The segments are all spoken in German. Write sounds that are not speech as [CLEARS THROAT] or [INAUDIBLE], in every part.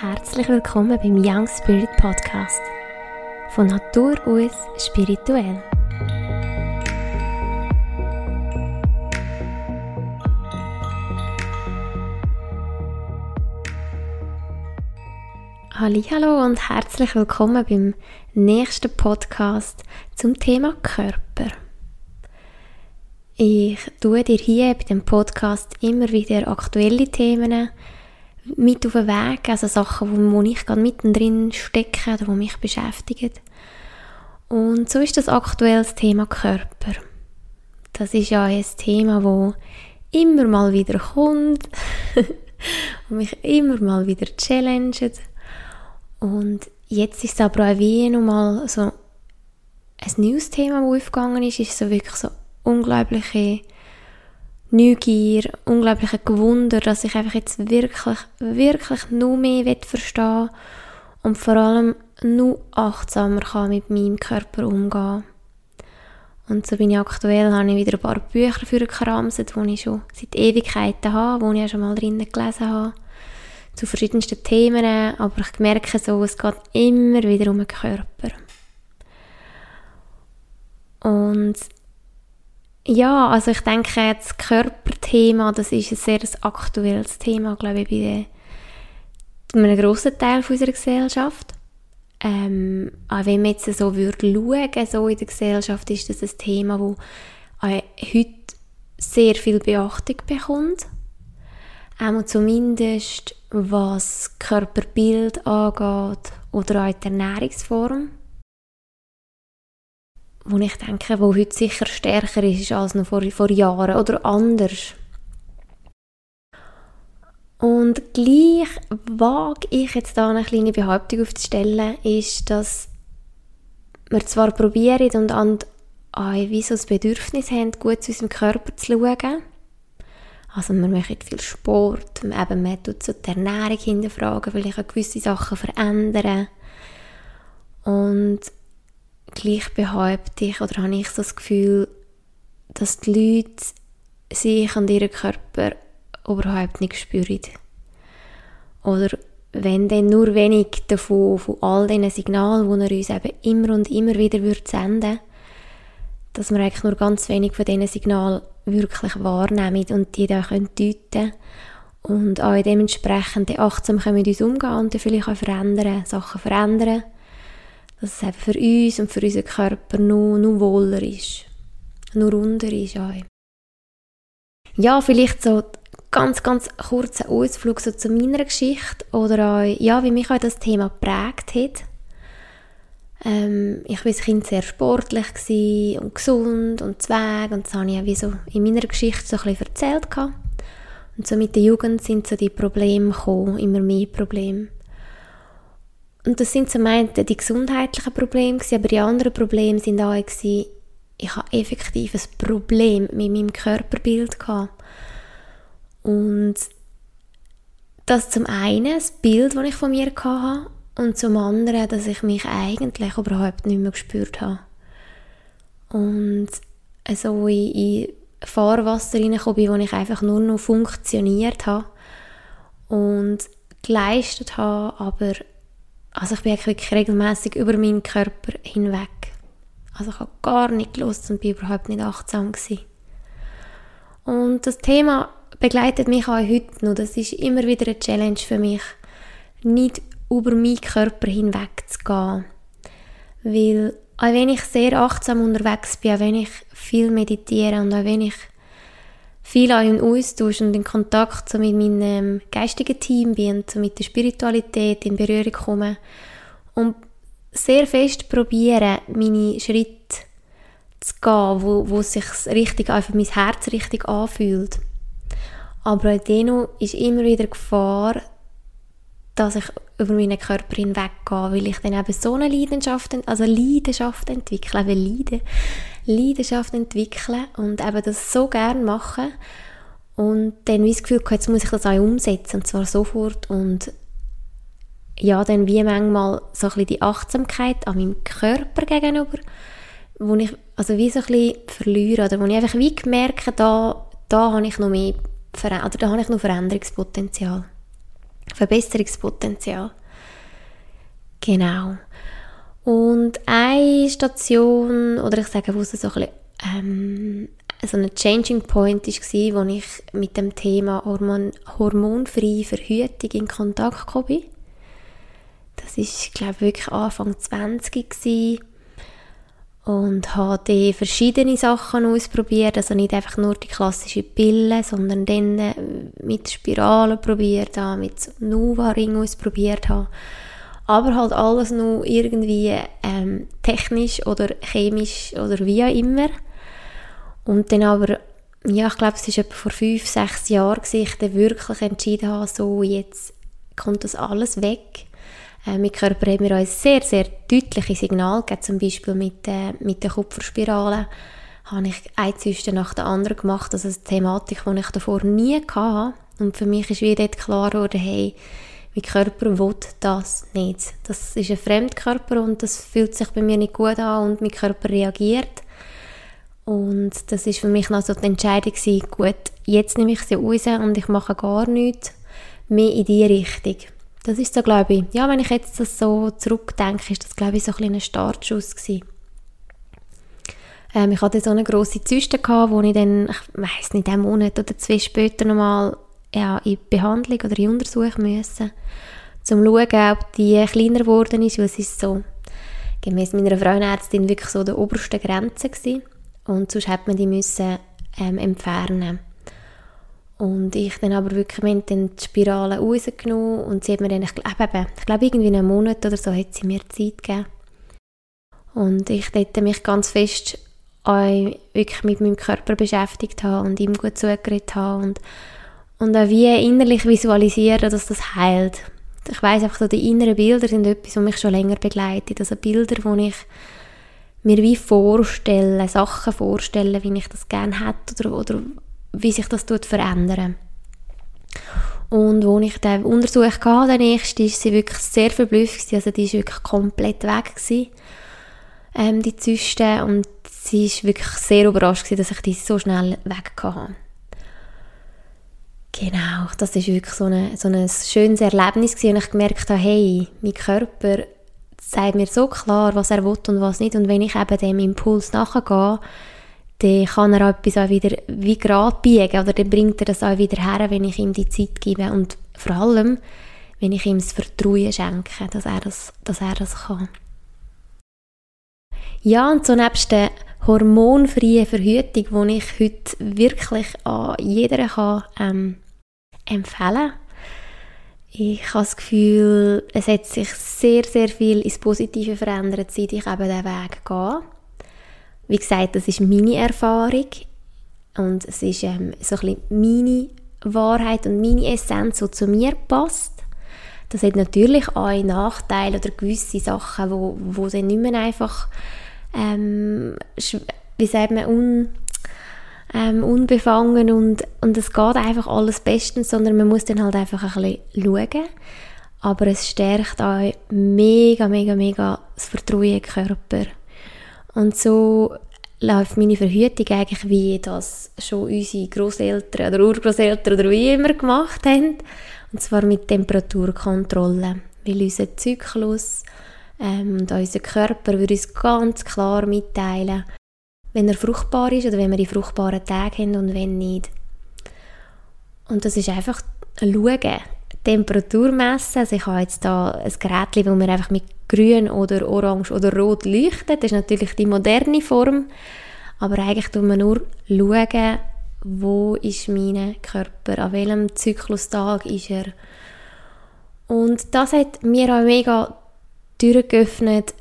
Herzlich willkommen beim Young Spirit Podcast. Von Natur aus spirituell. Hallo und herzlich willkommen beim nächsten Podcast zum Thema Körper. Ich tue dir hier bei dem Podcast immer wieder aktuelle Themen mit auf den Weg, also Sachen, wo, wo ich gerade mittendrin stecke oder wo mich beschäftigen. Und so ist das aktuell das Thema Körper. Das ist ja ein Thema, wo immer mal wieder kommt [LAUGHS] und mich immer mal wieder challenged. Und jetzt ist es aber auch wie nochmal so ein neues Thema, das aufgegangen ist, ist so wirklich so unglaubliche Neugier, unglaubliche Gewunder, dass ich einfach jetzt wirklich, wirklich nur mehr verstehen und vor allem nur achtsamer kann mit meinem Körper umgehen. Und so bin ich aktuell, habe ich wieder ein paar Bücher für geramset, die ich schon seit Ewigkeiten habe, die ich auch schon mal drinnen gelesen habe, zu verschiedensten Themen, aber ich merke so, es geht immer wieder um den Körper. Und ja, also ich denke, das Körperthema, das ist ein sehr aktuelles Thema, glaube ich, bei, einem grossen Teil unserer Gesellschaft. Ähm, auch wenn man jetzt so würde schauen, so in der Gesellschaft, ist das ein Thema, das heute sehr viel Beachtung bekommt. Auch zumindest was Körperbild angeht oder auch die Ernährungsform wo ich denke, wo heute sicher stärker ist als noch vor, vor Jahren oder anders. Und gleich wage ich jetzt da eine kleine Behauptung aufzustellen, ist, dass wir zwar probieren und an wie so das Bedürfnis haben, gut zu unserem Körper zu schauen. Also wir machen viel Sport, eben man tut so die Ernährung hinterfragen, vielleicht auch gewisse Sachen verändern. Und gleich behaupte ich oder habe ich so das Gefühl, dass die Leute sich an ihrem Körper überhaupt nicht spüren. Oder wenn dann nur wenig davon, von all diesen Signalen, die er uns eben immer und immer wieder senden würde, dass wir eigentlich nur ganz wenig von diesen Signalen wirklich wahrnehmen und die dann deuten können und auch dementsprechend achtsam können mit uns umgehen und dann vielleicht auch verändern, Sachen verändern dass es eben für uns und für unseren Körper nur, nur wohler ist. Nur runder ist auch. Ja, vielleicht so ganz, ganz kurzer Ausflug so zu meiner Geschichte oder auch, ja, wie mich auch das Thema geprägt hat. Ähm, ich war als Kind sehr sportlich und gesund und zweig und das habe ich auch wie so in meiner Geschichte so ein bisschen erzählt. Und so mit der Jugend sind so die Probleme gekommen, immer mehr Probleme. Und das sind zum einen die gesundheitlichen Probleme, aber die anderen Probleme sind auch, gewesen, ich habe effektiv ein Problem mit meinem Körperbild gehabt. Und das zum einen, das Bild, das ich von mir hatte, und zum anderen, dass ich mich eigentlich überhaupt nicht mehr gespürt habe. Und so in, in Fahrwasser reingekommen bin, wo ich einfach nur noch funktioniert habe und geleistet habe, aber also ich bin wirklich regelmäßig über meinen Körper hinweg. Also ich habe gar nicht gelust und bin überhaupt nicht achtsam gewesen. Und das Thema begleitet mich auch heute noch. Das ist immer wieder eine Challenge für mich, nicht über meinen Körper hinweg zu gehen. Weil auch wenn ich sehr achtsam unterwegs bin, auch wenn ich viel meditiere und auch wenn ich viel auch in Austausch und in Kontakt so mit meinem geistigen Team bin so mit der Spiritualität in Berührung komme und sehr fest probiere, meine Schritte zu gehen, wo, wo sich richtig, einfach mein Herz richtig anfühlt. Aber dennoch ist immer wieder Gefahr, dass ich über meinen Körper hinweggehe, weil ich dann eben so eine Leidenschaft, also Leidenschaft entwickle, weil Leiden, Leidenschaft entwickeln und eben das so gerne machen und dann wie das Gefühl jetzt muss ich das auch umsetzen und zwar sofort und ja, dann wie manchmal so ein bisschen die Achtsamkeit an meinem Körper gegenüber, wo ich also wie so ein bisschen verliere oder wo ich einfach wie merke, da, da habe ich noch mehr oder da habe ich noch Veränderungspotenzial. Verbesserungspotenzial. Genau. Und eine Station, oder ich sage, wo es so ein bisschen, ähm, so ein Changing Point war, wo ich mit dem Thema Hormon hormonfreie Verhütung in Kontakt gekommen bin. Das war, glaube ich, wirklich Anfang 20 gewesen. und habe verschiedene Sachen ausprobiert, also nicht einfach nur die klassische Pille, sondern dann äh, mit Spiralen probiert mit Nuva-Ring ausprobiert habe aber halt alles nur irgendwie ähm, technisch oder chemisch oder wie auch immer. Und dann aber, ja, ich glaube, es war vor fünf, sechs Jahren, dass ich dann wirklich entschieden habe, so, jetzt kommt das alles weg. Äh, mein Körper hat mir ein sehr, sehr deutliches Signal gegeben, zum Beispiel mit, äh, mit der Kupferspirale habe ich eine Zyste nach der anderen gemacht, also eine Thematik, die ich davor nie hatte. Und für mich ist wieder klar geworden, hey, mein Körper will das nicht. Das ist ein Fremdkörper und das fühlt sich bei mir nicht gut an und mein Körper reagiert. Und das ist für mich noch so die Entscheidung gewesen, gut, jetzt nehme ich sie raus und ich mache gar nichts mehr in die Richtung. Das ist so, glaube ich, ja, wenn ich jetzt das so zurückdenke, ist das, glaube ich, so ein kleiner Startschuss gewesen. Ähm, ich hatte so eine grosse Zyste gehabt, wo ich dann, ich weiss nicht, einen Monat oder zwei später nochmal ja, in Behandlung oder in Untersuchung müssen, um zu schauen, ob die kleiner geworden ist, weil es ist so gemäß meiner Frauenärztin wirklich so der oberste Grenze gewesen. und sonst hätte man die müssen ähm, entfernen und ich dann aber wirklich wir die Spirale rausgenommen und sie hat mir dann, ich glaube, ich glaube irgendwie einen Monat oder so hat sie mir Zeit gegeben. Und ich dort mich ganz fest wirklich mit meinem Körper beschäftigt habe und ihm gut zugeredet habe und und auch wie innerlich visualisieren, dass das heilt. Ich weiß einfach so, die inneren Bilder sind etwas, was mich schon länger begleitet. Also Bilder, wo ich mir wie vorstelle, Sachen vorstelle, wie ich das gerne hätte oder, oder wie sich das tut verändern. Und wo ich den Untersuch hatte, der nächste, ist sie wirklich sehr verblüfft Also die ist wirklich komplett weg gewesen, ähm, die Zyste. Und sie ist wirklich sehr überrascht gewesen, dass ich die so schnell weg hatte. Genau, das ist wirklich so, eine, so ein schönes Erlebnis gewesen, und ich gemerkt habe, hey, mein Körper sagt mir so klar, was er will und was nicht. Und wenn ich eben dem Impuls nachgehe, dann kann er etwas auch wieder wie gerade biegen. Oder dann bringt er das auch wieder her, wenn ich ihm die Zeit gebe. Und vor allem, wenn ich ihm das Vertrauen schenke, dass er das, dass er das kann. Ja, und so nebst der hormonfreien Verhütung, die ich heute wirklich an jeder kann, ähm, empfehlen. Ich habe das Gefühl, es hat sich sehr, sehr viel ins Positive verändert, seit ich eben diesen Weg gehe. Wie gesagt, das ist meine Erfahrung und es ist ähm, so ein bisschen meine Wahrheit und meine Essenz, die zu mir passt. Das hat natürlich auch Nachteile oder gewisse Sachen, wo, wo dann nicht mehr einfach, ähm, wie sagt man, un ähm, unbefangen und, und es geht einfach alles bestens, sondern man muss dann halt einfach ein bisschen schauen. Aber es stärkt auch mega, mega, mega das Vertrauen im Körper. Und so läuft meine Verhütung eigentlich wie das schon unsere Großeltern oder Urgroßeltern oder wie immer gemacht haben. Und zwar mit Temperaturkontrolle. Weil unser Zyklus ähm, und unser Körper würde uns ganz klar mitteilen, wenn er fruchtbar ist oder wenn wir die fruchtbaren Tage haben und wenn nicht. Und das ist einfach schauen, Temperatur messen. Also ich habe jetzt da ein Gerät, wo man einfach mit grün oder orange oder rot leuchtet. Das ist natürlich die moderne Form. Aber eigentlich tun wir nur schauen, wo ist mein Körper, an welchem Zyklustag ist er. Und das hat mir auch mega Türen geöffnet,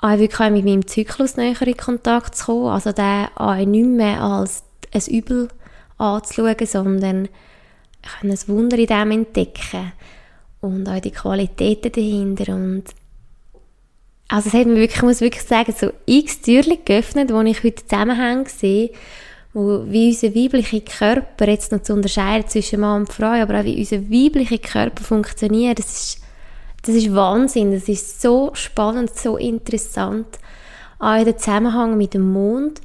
auch wirklich mit meinem Zyklus näher in Kontakt zu kommen. Also den auch nicht mehr als ein Übel anzuschauen, sondern ein Wunder in dem entdecken. Und auch die Qualitäten dahinter. Und also es hat mir wirklich, ich muss wirklich sagen, so x Türchen geöffnet, wo ich heute Zusammenhänge sehe, wo, wie unser weiblicher Körper, jetzt noch zu unterscheiden zwischen Mann und Frau, aber auch wie unser weiblicher Körper funktioniert, das ist das ist Wahnsinn, das ist so spannend, so interessant. Auch der Zusammenhang mit dem Mond.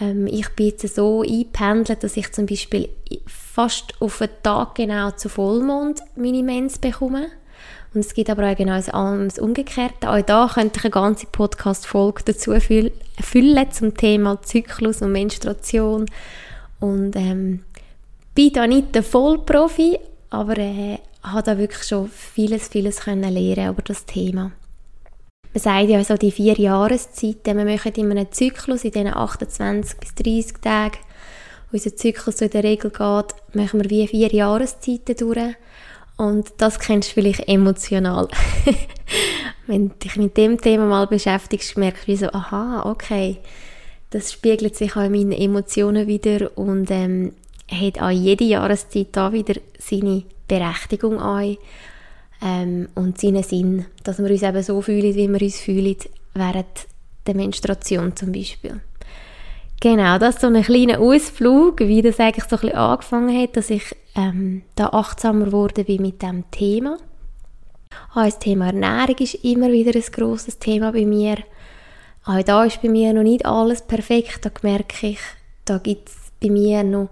Ähm, ich bin jetzt so eingependelt, dass ich zum Beispiel fast auf einen Tag genau zu Vollmond meine Mens bekomme. Und es gibt aber auch genau das Umgekehrte. Auch da könnte ich eine ganze Podcast-Folge dazu füllen zum Thema Zyklus und Menstruation. Und ähm, bin da nicht der Vollprofi, aber äh, habe da wirklich schon vieles, vieles können lernen über das Thema. Man sagt ja so die vier Jahreszeiten, wir machen immer einen Zyklus in diesen 28 bis 30 Tagen. Unser Zyklus so in der Regel geht, machen wir wie vier Jahreszeiten durch. Und das kennst du vielleicht emotional. [LAUGHS] Wenn du dich mit dem Thema mal beschäftigst, merkst du so, aha, okay, das spiegelt sich auch in meinen Emotionen wieder und ähm, hat auch jede Jahreszeit da wieder seine Berechtigung an ähm, und seinen Sinn, dass wir uns eben so fühlen, wie wir uns fühlen während der Menstruation zum Beispiel. Genau, das ist so ein kleiner Ausflug, wie das eigentlich so ein bisschen angefangen hat, dass ich ähm, da achtsamer geworden bin mit dem Thema. Auch das Thema Ernährung ist immer wieder ein grosses Thema bei mir. Auch da ist bei mir noch nicht alles perfekt, da merke ich, da gibt es bei mir noch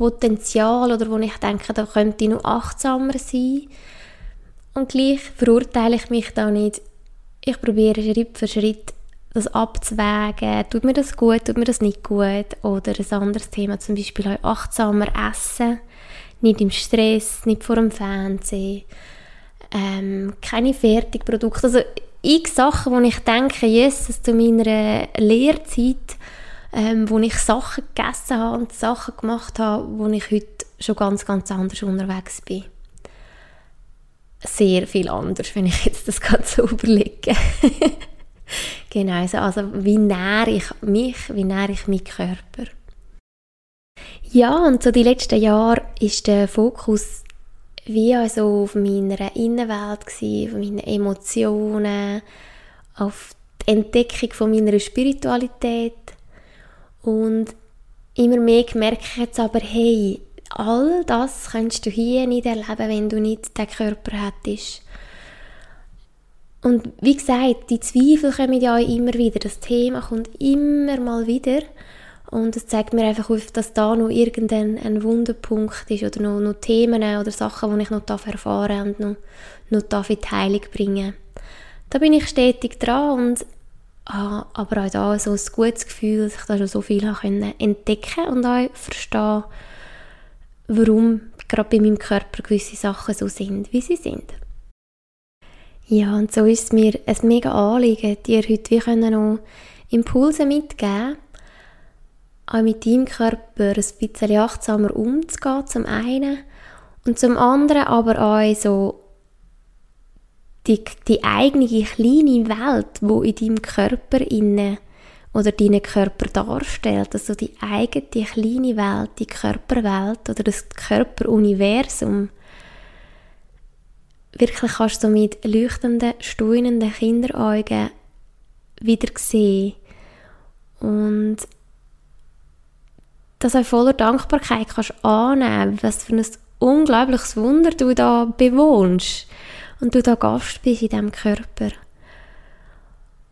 Potenzial oder wo ich denke, da könnte ich noch achtsamer sein. Und gleich verurteile ich mich da nicht. Ich probiere Schritt für Schritt das abzuwägen, tut mir das gut, tut mir das nicht gut? Oder ein anderes Thema, zum Beispiel auch achtsamer essen, nicht im Stress, nicht vor dem Fernsehen, ähm, keine Fertigprodukte, also x Sachen, wo ich denke, Jesus, zu meiner Lehrzeit, ähm, wo ich Sachen gegessen habe und Sachen gemacht habe, wo ich heute schon ganz, ganz anders unterwegs bin. Sehr viel anders, wenn ich jetzt das Ganze [LAUGHS] überlege. genau, also, also wie nähere ich mich, wie nähere ich meinen Körper. Ja, und so die letzten Jahre ist der Fokus wie also auf meiner Innenwelt gewesen, auf meine Emotionen, auf die Entdeckung von meiner Spiritualität und immer mehr merke ich jetzt aber, hey, all das kannst du hier nicht erleben, wenn du nicht den Körper hättest. Und wie gesagt, die Zweifel kommen ja immer wieder. Das Thema kommt immer mal wieder. Und es zeigt mir einfach auf, dass da noch irgendein ein Wunderpunkt ist oder noch, noch Themen oder Sachen, die ich noch erfahren und noch, noch darf in die Heilung bringen Da bin ich stetig dran und habe aber auch da so ein gutes Gefühl, dass ich da schon so viel habe entdecken und auch verstehen, warum gerade bei meinem Körper gewisse Sachen so sind, wie sie sind. Ja, und so ist es mir ein mega Anliegen, dir heute wie können noch Impulse mitgeben, auch mit deinem Körper ein bisschen achtsamer umzugehen, zum einen, und zum anderen aber auch so die, die eigene kleine Welt, wo in deinem Körper inne oder deinen Körper darstellt, also die eigene kleine Welt, die Körperwelt oder das Körperuniversum, wirklich kannst du mit leuchtenden, staunenden Kinderaugen wieder sehen. Und das auch voller Dankbarkeit kannst annehmen, was für ein unglaubliches Wunder du da bewohnst und du da Gast bist in diesem Körper.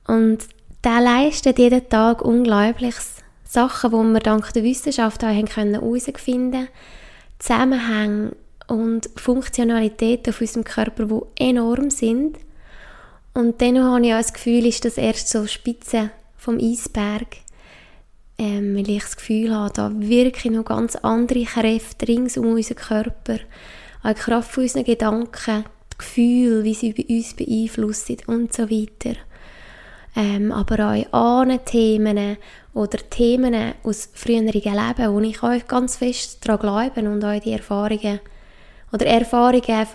Und der leistet jeden Tag Unglaubliches. Sachen, die wir dank der Wissenschaft herausfinden können, Zusammenhänge und Funktionalitäten auf unserem Körper, die enorm sind. Und dann habe ich auch das Gefühl, ist das erst so Spitze vom Eisberg, ähm, weil ich das Gefühl habe, da wirklich noch ganz andere Kräfte rings um unseren Körper, auch die Kraft von unseren Gedanken, die Gefühle, wie sie uns beeinflussen und so weiter. Ähm, aber auch Ahnenthemen oder Themen aus früheren Leben, wo ich auch ganz fest daran glaube und auch die Erfahrungen oder Erfahrungen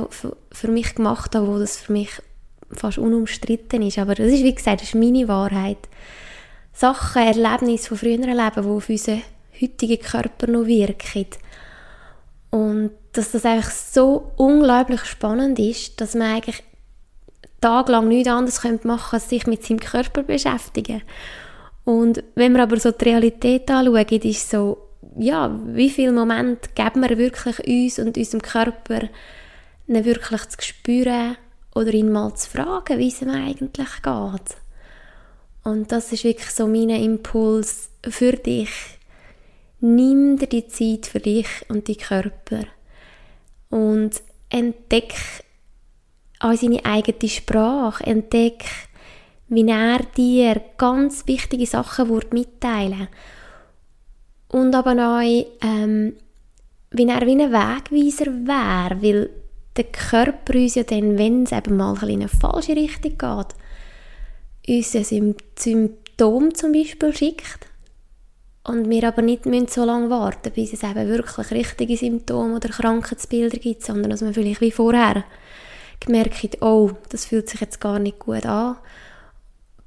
für mich gemacht habe, wo das für mich fast unumstritten ist. Aber das ist, wie gesagt, das ist meine Wahrheit. Sachen, Erlebnisse von früheren Leben, die auf unseren heutigen Körper noch wirken. Und dass das einfach so unglaublich spannend ist, dass man eigentlich tagelang nichts anderes machen könnte, als sich mit seinem Körper beschäftigen. Und wenn wir aber so die Realität anschauen, ist so, ja, wie viele Momente geben wir wirklich uns und unserem Körper, ihn wirklich zu spüren oder ihn mal zu fragen, wie es ihm eigentlich geht. Und das ist wirklich so mein Impuls für dich. nimm dir die Zeit für dich und deinen Körper und entdeck auch seine eigene Sprache, entdeck, wie er dir ganz wichtige Sachen mitteilen. Und aber auch, ähm, wie er wie ein Wegweiser wäre, weil der Körper uns ja dann, wenn es eben mal in eine falsche Richtung geht, uns ein Symptom zum Beispiel schickt und wir aber nicht so lange warten, bis es eben wirklich richtige Symptome oder Krankheitsbilder gibt, sondern dass man vielleicht wie vorher gemerkt hat, oh, das fühlt sich jetzt gar nicht gut an,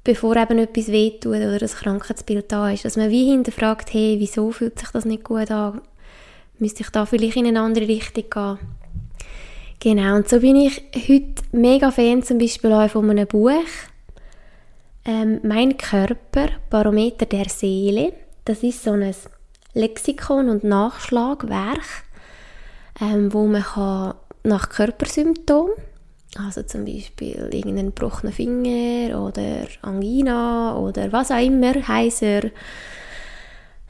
bevor eben etwas wehtut oder das Krankheitsbild da ist. Dass man wie hinterfragt, hey, wieso fühlt sich das nicht gut an? Müsste ich da vielleicht in eine andere Richtung gehen? Genau, und so bin ich heute mega Fan zum Beispiel auch von einem Buch. Ähm, mein Körper, Barometer der Seele das ist so ein Lexikon und Nachschlagwerk, ähm, wo man kann nach Körpersymptomen, also zum Beispiel irgendeinen gebrochenen Finger oder Angina oder was auch immer, heiser,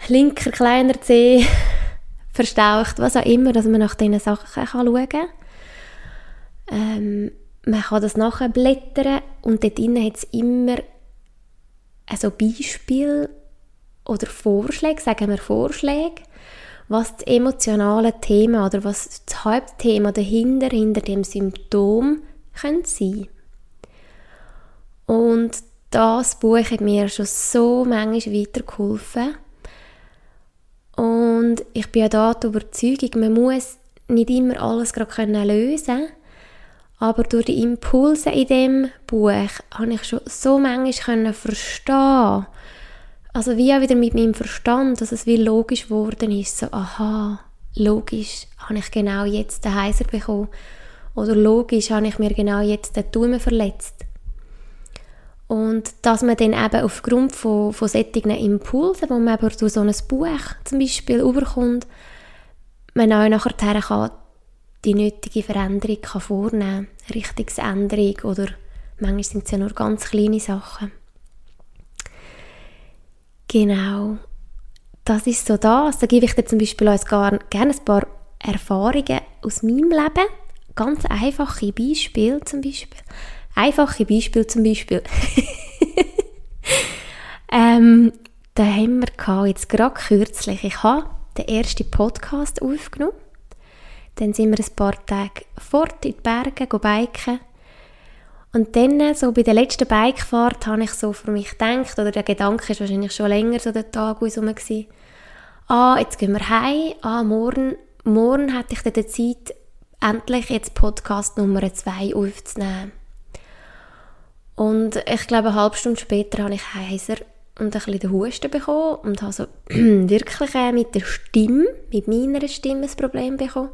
linker kleiner Zeh, [LAUGHS] verstaucht, was auch immer, dass man nach diesen Sachen kann schauen kann. Ähm, man kann das nachher blättern und dort drin hat es immer also Beispiele oder Vorschläge, sagen wir Vorschläge, was das emotionale Thema oder was das Hauptthema dahinter, hinter dem Symptom könnte sein. Und das Buch hat mir schon so manchmal weitergeholfen. Und ich bin ja da der Überzeugung, man muss nicht immer alles gerade lösen aber durch die Impulse in dem Buch habe ich schon so manchmal verstehen also wie auch wieder mit meinem Verstand, dass es wie logisch geworden ist, so, aha, logisch habe ich genau jetzt den Heiser bekommen oder logisch habe ich mir genau jetzt den Daumen verletzt. Und dass man dann eben aufgrund von, von solchen Impulsen, die man eben durch so ein Buch zum Beispiel überkommt, man auch nachher kann die nötige Veränderung kann vornehmen kann, Richtungsänderung oder manchmal sind es ja nur ganz kleine Sachen. Genau. Das ist so das. Da gebe ich dir zum Beispiel auch gerne ein paar Erfahrungen aus meinem Leben. Ganz einfache Beispiele zum Beispiel. Einfache Beispiele zum Beispiel. [LAUGHS] ähm, da haben wir jetzt gerade kürzlich, ich habe den ersten Podcast aufgenommen. Dann sind wir ein paar Tage fort in die Berge, biken. Und dann, so bei der letzten Bikefahrt, habe ich so für mich gedacht, oder der Gedanke ist wahrscheinlich schon länger so der Tag aus rum ah, jetzt gehen wir heim, ah, morgen, morgen hätte ich dann die Zeit, endlich jetzt Podcast Nummer 2 aufzunehmen. Und ich glaube, eine halbe Stunde später habe ich heiser und ein bisschen den Husten bekommen und habe so [CLEARS THROAT] wirklich mit der Stimme, mit meiner Stimme ein Problem bekommen.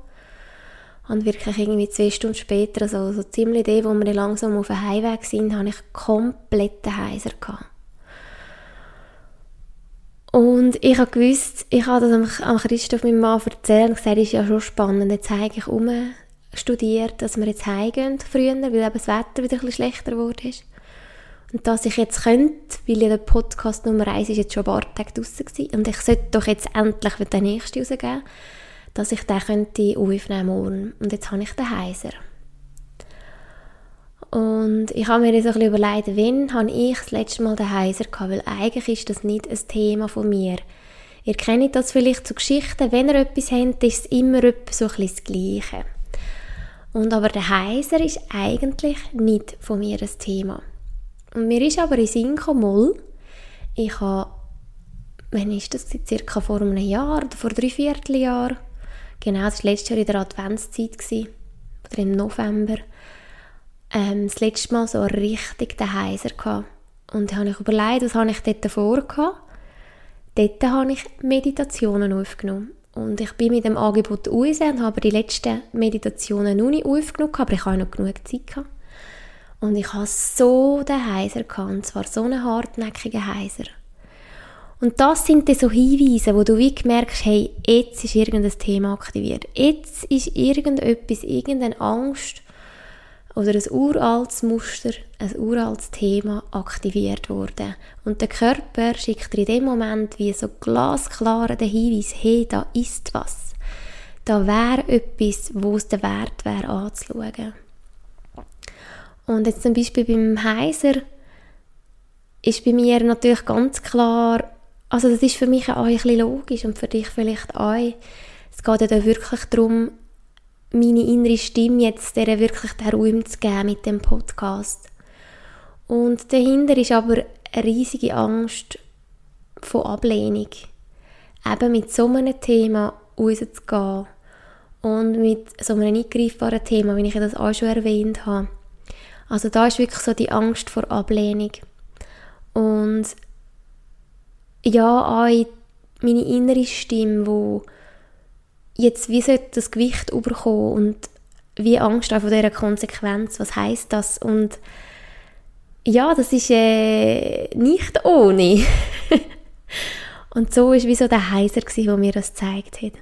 Und wirklich irgendwie zwei Stunden später, also so ziemlich die, wo wir langsam auf dem Heimweg sind, habe ich kompletten Heiser. Und ich habe gewusst, ich habe das am, Christoph, meinem Mann, erzählt und gesagt, das ist ja schon spannend. Jetzt habe ich um studiert, dass wir jetzt heimgehen früher, weil eben das Wetter wieder ein bisschen schlechter geworden ist. Und dass ich jetzt könnte, weil ja der Podcast Nummer 1 ist jetzt schon ein paar Tage draussen und ich sollte doch jetzt endlich den nächsten rausgeben, dass ich den könnte aufnehmen morgen. Und jetzt habe ich den Heiser. Und ich habe mir so ein bisschen überlegt, wann habe ich das letzte Mal den Heiser gehabt, weil eigentlich ist das nicht ein Thema von mir. Ihr kennt das vielleicht zu Geschichten, wenn ihr etwas habt, ist es immer so ein das Gleiche. Und aber der Heiser ist eigentlich nicht von mir ein Thema. Und mir ist aber in Sinn gekommen, ich habe, wann ist das, circa vor einem Jahr oder vor drei Vierteljahren, Genau, das war letztes Jahr in der Adventszeit, gewesen, oder im November. Ähm, das letzte Mal so richtig den Heiser. Und da habe ich überlegt, was habe ich dort davor gehabt. Dort habe ich Meditationen aufgenommen. Und ich bin mit dem Angebot raus und habe die letzten Meditationen noch nicht aufgenommen, aber ich habe noch genug Zeit gehabt. Und ich habe so den Heiser gehabt, und zwar so einen hartnäckigen Heiser. Und das sind dann so Hinweise, wo du wie merkst, hey, jetzt ist irgendein Thema aktiviert. Jetzt ist irgendetwas, irgendeine Angst oder ein uraltes Muster, ein uraltes Thema aktiviert worden. Und der Körper schickt dir in dem Moment wie so glasklar den Hinweis, hey, da ist was. Da wäre etwas, wo es der Wert wäre anzuschauen. Und jetzt zum Beispiel beim Heiser ist bei mir natürlich ganz klar, also das ist für mich auch ein bisschen logisch und für dich vielleicht auch. Es geht ja da wirklich darum, meine innere Stimme jetzt der wirklich den Raum zu geben mit dem Podcast. Und dahinter ist aber eine riesige Angst von Ablehnung. Eben mit so einem Thema rauszugehen und mit so einem eingreifbaren Thema, wie ich das auch schon erwähnt habe. Also da ist wirklich so die Angst vor Ablehnung. Und ja, auch meine innere Stimme, wo jetzt wie sollte das Gewicht überkommen und wie Angst auch vor dieser Konsequenz, was heißt das? Und ja, das ist äh, nicht ohne. [LAUGHS] und so ist wie so der Heiser der mir das gezeigt hat.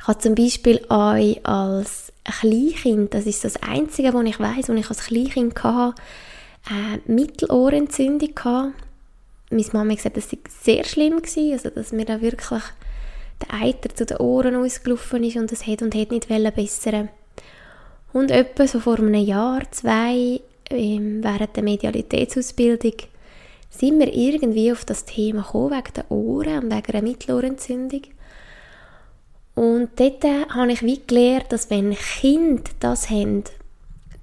Ich habe zum Beispiel auch als Kleinkind, das ist das Einzige, was ich weiß, was ich als Kleinkind hatte, äh, Mittelohrentzündung gehabt. Meine Mama hat gesagt, das war sehr schlimm, gewesen, also dass mir da wirklich der Eiter zu den Ohren ausgelaufen ist und das hat und hat nicht bessern Und etwa so vor einem Jahr, zwei, ähm, während der Medialitätsausbildung, sind wir irgendwie auf das Thema gekommen, wegen der Ohren und wegen einer Mittelohrentzündung. Und dort habe ich wie gelernt, dass wenn Kinder das haben,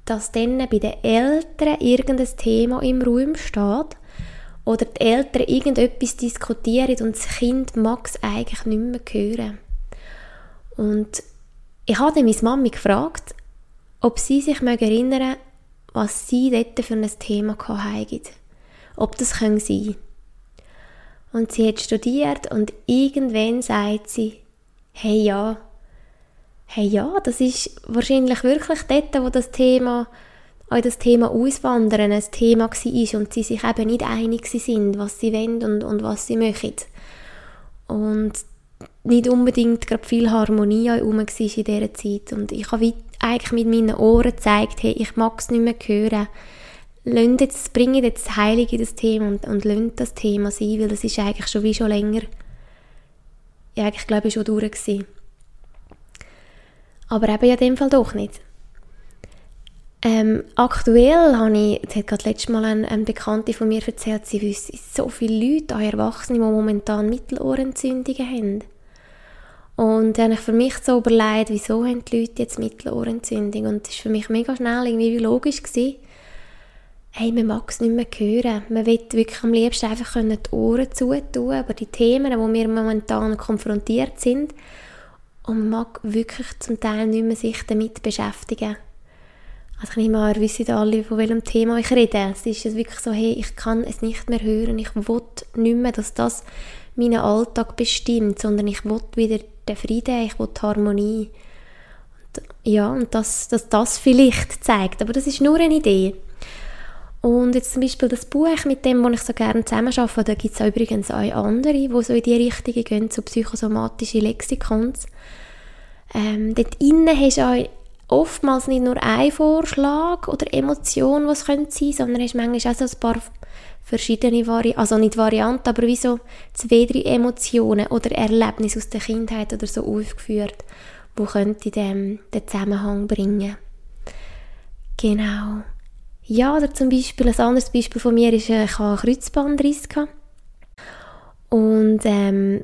dass dann bei den Eltern irgendein Thema im Raum steht oder die Eltern irgendetwas diskutieren und das Kind mag es eigentlich nicht mehr hören. Und ich habe dann meine Mami gefragt, ob sie sich erinnern was sie dort für ein Thema hatten. Ob das sein können. Und sie hat studiert und irgendwann sagt sie, hey ja, hey ja, das ist wahrscheinlich wirklich dort, wo das Thema, auch das Thema Auswandern ein Thema war und sie sich eben nicht einig sind, was sie wollen und, und was sie möchten. Und nicht unbedingt gerade viel Harmonie herum war in dieser Zeit. Und ich habe eigentlich mit meinen Ohren gezeigt, hey, ich mag es nicht mehr hören. Lasst jetzt, bringe jetzt das Heilige in das Thema und, und lasst das Thema sein, weil das ist eigentlich schon wie schon länger, ja, eigentlich glaube ich schon durch gewesen. Aber eben in dem Fall doch nicht. Ähm, aktuell habe ich, das hat gerade letztes Mal eine, eine Bekannte von mir erzählt, sie wissen so viele Leute, auch Erwachsene, die momentan Mittelohrentzündungen haben. Und dann habe ich für mich so überlegt, wieso haben die Leute jetzt Mittelohrentzündung? Und das war für mich mega schnell irgendwie logisch gewesen. Hey, man mag es nicht mehr hören. Man will wirklich am liebsten einfach die Ohren zutun, aber die Themen, die wir momentan konfrontiert sind, und man mag wirklich zum Teil nicht mehr sich damit beschäftigen. Ich nehme an, ihr wisst alle, von welchem Thema ich rede. Es ist wirklich so, hey, ich kann es nicht mehr hören, ich will nicht mehr, dass das meinen Alltag bestimmt, sondern ich will wieder den Frieden, ich will die Harmonie. Und, ja, und dass, dass das vielleicht zeigt, aber das ist nur eine Idee. Und jetzt zum Beispiel das Buch, mit dem wo ich so gerne zusammenarbeite, da gibt es übrigens auch andere, die so in die Richtung gehen, so psychosomatische Lexikons. Ähm, dort innen hast du auch oftmals nicht nur einen Vorschlag oder Emotion, was könnte sein, sondern hast manchmal auch so ein paar verschiedene Varianten, also nicht Varianten, aber wie so zwei, drei Emotionen oder Erlebnisse aus der Kindheit oder so aufgeführt, wo könnte dem den Zusammenhang bringen. Genau. Ja, oder zum Beispiel, ein anderes Beispiel von mir ist, äh, ich habe einen Kreuzbandriss Und ähm,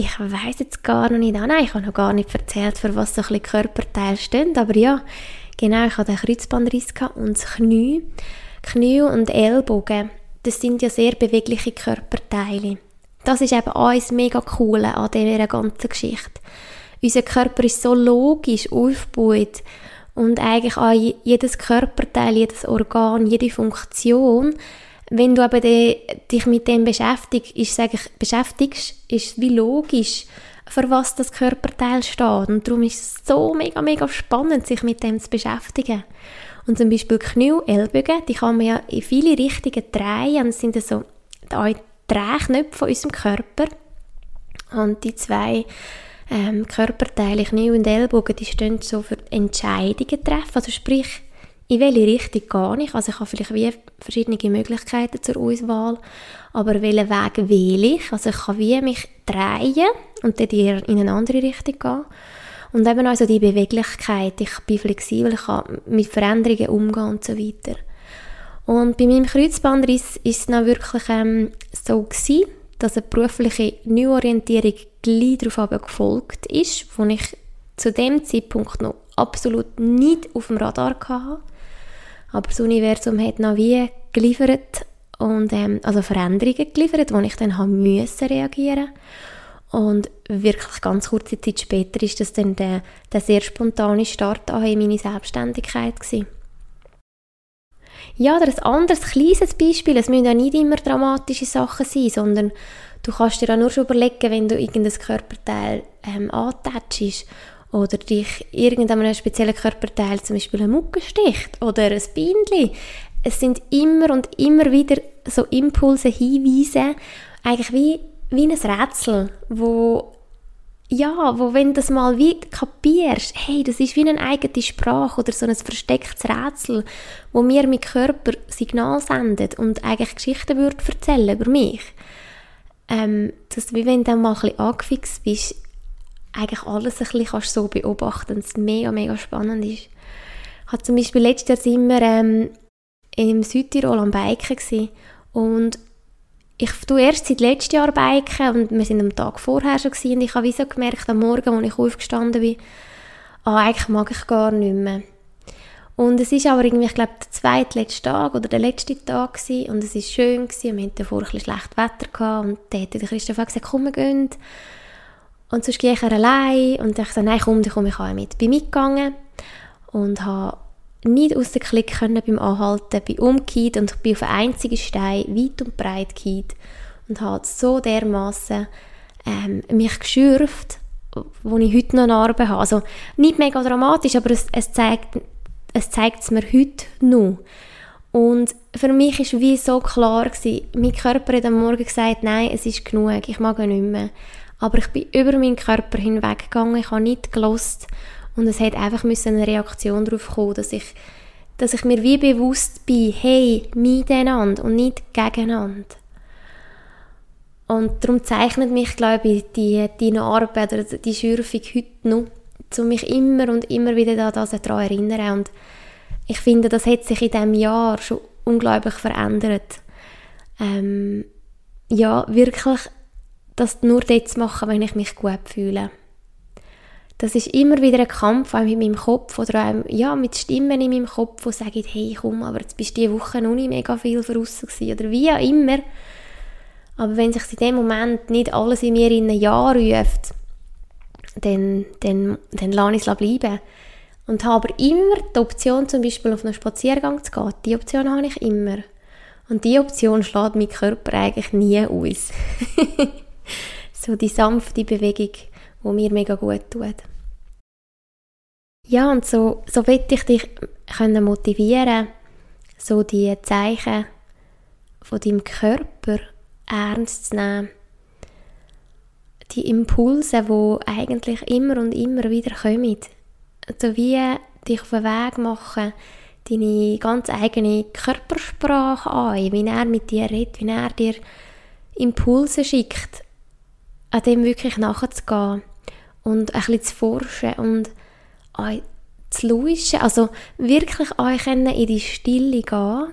ich weiß jetzt gar noch nicht, ah, nein, ich habe noch gar nicht erzählt, für was so ein bisschen Körperteile stehen, aber ja, genau, ich hatte einen Kreuzbandriss und das Knie, Knie und Ellbogen, das sind ja sehr bewegliche Körperteile. Das ist eben alles mega cool an dieser ganzen Geschichte. Unser Körper ist so logisch aufgebaut und eigentlich auch jedes Körperteil, jedes Organ, jede Funktion wenn du aber dich mit dem beschäftigst, ist, sage ich, beschäftigst, ist wie logisch, für was das Körperteil steht. Und darum ist es so mega, mega spannend, sich mit dem zu beschäftigen. Und zum Beispiel Knie, Ellbogen, die kann man ja in viele Richtungen drehen. Es sind so die Drehknöpfe von unserem Körper. Und die zwei ähm, Körperteile, Knie und Ellbogen, die stehen so für Entscheidungen treffen. Also sprich, in welche Richtung gehe ich? Also ich habe vielleicht wie verschiedene Möglichkeiten zur Auswahl, aber welchen Weg wähle ich? Also ich kann wie mich drehen und dann in eine andere Richtung gehen. Und eben also die Beweglichkeit, ich bin flexibel, ich kann mit Veränderungen umgehen und so weiter. Und bei meinem Kreuzbandriss ist es dann wirklich ähm, so gewesen, dass eine berufliche Neuorientierung gleich darauf gefolgt ist, wo ich zu dem Zeitpunkt noch absolut nicht auf dem Radar hatte. Aber das Universum hat noch wie geliefert und ähm, also Veränderungen geliefert, wo ich dann haben müssen reagieren. Und wirklich ganz kurze Zeit später ist das dann der, der sehr spontane Start in meine Selbstständigkeit gewesen. Ja, oder ein anderes kleines Beispiel, es müssen ja nicht immer dramatische Sachen sein, sondern du kannst dir auch nur schon überlegen, wenn du irgendein Körperteil ähm, antätschst oder dich irgendeinem speziellen Körperteil, zum Beispiel eine Mucke sticht oder ein Bindli. Es sind immer und immer wieder so Impulse, Hinweise, eigentlich wie, wie ein Rätsel, wo ja, wo wenn das mal wie kapierst, hey, das ist wie eine eigene Sprache oder so ein verstecktes Rätsel, wo mir mit Körper Signal sendet und eigentlich Geschichten würde erzählen über mich. Ähm, dass wie wenn du dann mal ein bisschen angefixt bist, eigentlich alles ein bisschen kannst so beobachten und es mega, mega spannend ist. Ich war zum Beispiel letztes Jahr immer ähm, im Südtirol am Biken gewesen. und ich tue erst seit letztem Jahr biken und wir sind am Tag vorher schon gewesen, und ich habe wie so gemerkt, am Morgen, als ich aufgestanden bin, ah, eigentlich mag ich gar nicht mehr. Und es ist aber irgendwie, ich glaube, der zweitletzte Tag oder der letzte Tag gewesen, und es ist schön gewesen, wir hatten davor ein bisschen schlechtes Wetter gehabt und dann hat der Christoph gesagt, komm, wir gehen. Und sonst gehe ich allein und ich sagte, nein, komm, dann komme ich auch mit. Bin mitgegangen und habe nicht aus dem Klick können beim Anhalten, bin umgekehrt und bin auf einen einzigen Stein weit und breit gekehrt und habe so dermaßen ähm, mich geschürft, wo ich heute noch Narben habe. Also nicht mega dramatisch, aber es, es zeigt es zeigt es mir heute noch. Und für mich ist wie so klar gewesen, mein Körper hat am Morgen gesagt, nein, es ist genug, ich mag nicht mehr. Aber ich bin über meinen Körper hinweggegangen, ich habe nicht gelost und es hat einfach eine Reaktion darauf kommen, dass ich, dass ich mir wie bewusst bin, hey, miteinander und nicht gegeneinander. Und darum zeichnet mich, glaube ich, die, die Narbe oder die Schürfung heute noch, um mich immer und immer wieder daran zu erinnern. Und ich finde, das hat sich in diesem Jahr schon unglaublich verändert. Ähm, ja, wirklich das nur dort zu machen, wenn ich mich gut fühle das ist immer wieder ein Kampf, auch mit meinem Kopf oder auch, ja, mit Stimmen in meinem Kopf, die sagen, hey, komm, aber jetzt bist du diese Woche noch nicht mega viel draussen oder wie auch immer. Aber wenn sich in dem Moment nicht alles in mir in ein Ja ruft, dann, dann, dann lasse ich es bleiben. Und habe aber immer die Option, zum Beispiel auf einen Spaziergang zu gehen. Die Option habe ich immer. Und die Option schlägt mein Körper eigentlich nie aus. [LAUGHS] so die sanfte Bewegung, die mir mega gut tut. Ja, und so, so ich dich können motivieren, so die Zeichen von deinem Körper ernst zu nehmen. Die Impulse, die eigentlich immer und immer wieder kommen. So wie dich auf den Weg machen, deine ganz eigene Körpersprache an, wie er mit dir redet, wie er dir Impulse schickt, an dem wirklich nachzugehen und ein bisschen zu forschen und euch zu lauschen, also wirklich euch in die Stille gehen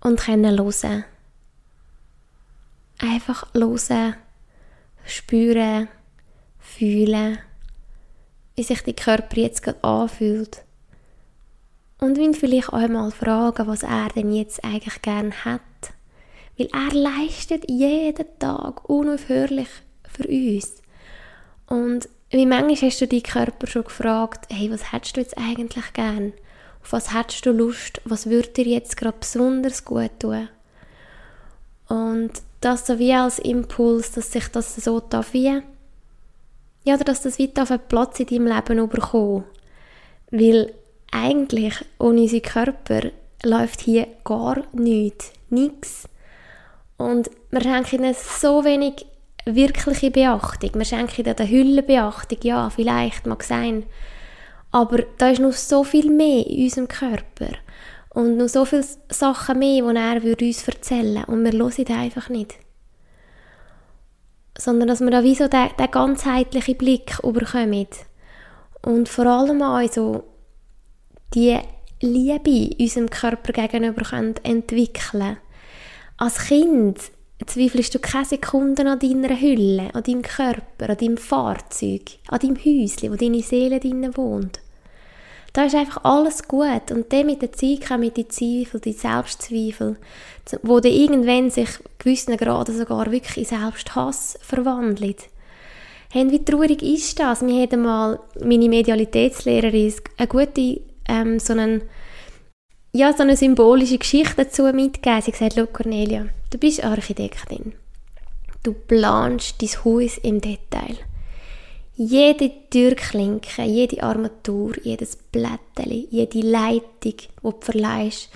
und können hören. Einfach hören, spüren, fühlen, wie sich der Körper jetzt gerade anfühlt. Und ihn vielleicht auch mal fragen, was er denn jetzt eigentlich gern hat. Weil er leistet jeden Tag unaufhörlich für uns. Und wie manchmal hast du deinen Körper schon gefragt, hey, was hättest du jetzt eigentlich gern? Auf was hättest du Lust? Was würde dir jetzt gerade besonders gut tun? Und das so wie als Impuls, dass sich das so darf wie, ja, oder dass das weiter auf einen Platz in deinem Leben bekommt. Weil eigentlich ohne unseren Körper läuft hier gar nichts, nichts. Und wir schenken ihnen so wenig wirkliche Beachtung. Wir schenken der Hülle Beachtung, ja, vielleicht, mag sein. Aber da ist noch so viel mehr in unserem Körper. Und noch so viele Sachen mehr, die er uns erzählen würde. Und wir hören einfach nicht. Sondern dass wir da wie so den, den ganzheitlichen Blick überkommen. Und vor allem auch so die Liebe unserem Körper gegenüber können entwickeln Als Kind zweifelst du keine Sekunde an deiner Hülle, an deinem Körper, an deinem Fahrzeug, an deinem Häuschen, wo deine Seele drinnen wohnt. Da ist einfach alles gut. Und dann mit der Zeit kommen die Zweifel, die Selbstzweifel, wo dann irgendwann sich gewissen Graden sogar wirklich in Selbsthass verwandelt. Hey, wie traurig ist das? Mir hat mal meine Medialitätslehrerin eine gute, ähm, so, einen, ja, so eine symbolische Geschichte dazu mitgegeben. Sie gesagt, Cornelia, du bist Architektin. Du planst dein Haus im Detail. Jede Türklinke, jede Armatur, jedes Blättchen, jede Leitung, die du verleihst,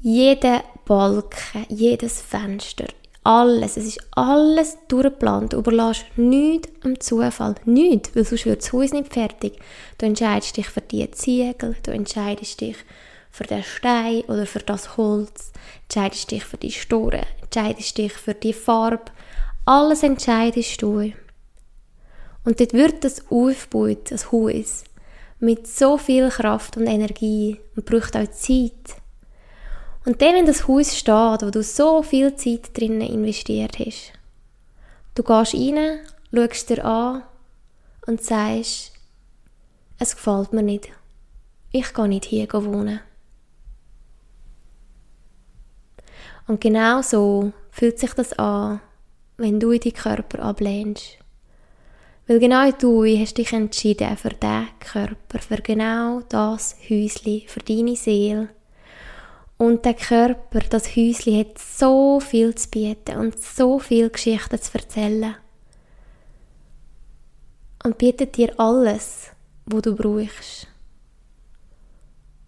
jeder Balken, jedes Fenster, alles, es ist alles durchgeplant. Du überlässt nichts am Zufall. Nichts, weil sonst wird das Haus nicht fertig. Du entscheidest dich für die Ziegel, du entscheidest dich für den Stein oder für das Holz, entscheidest dich für die Storen, entscheidest dich für die Farbe. Alles entscheidest du. Und dort wird das aufgebaut, das Haus, mit so viel Kraft und Energie und braucht auch Zeit. Und dann, wenn das Haus steht, wo du so viel Zeit drinnen investiert hast, du gehst rein, schaust dir an und sagst, es gefällt mir nicht. Ich gehe nicht hier wohnen. Und genau so fühlt sich das an, wenn du deinen Körper ablehnst. Weil genau du hast dich entschieden für diesen Körper, für genau das Häuschen, für deine Seele. Und der Körper, das Häuschen, hat so viel zu bieten und so viele Geschichten zu erzählen. Und bietet dir alles, wo du brauchst.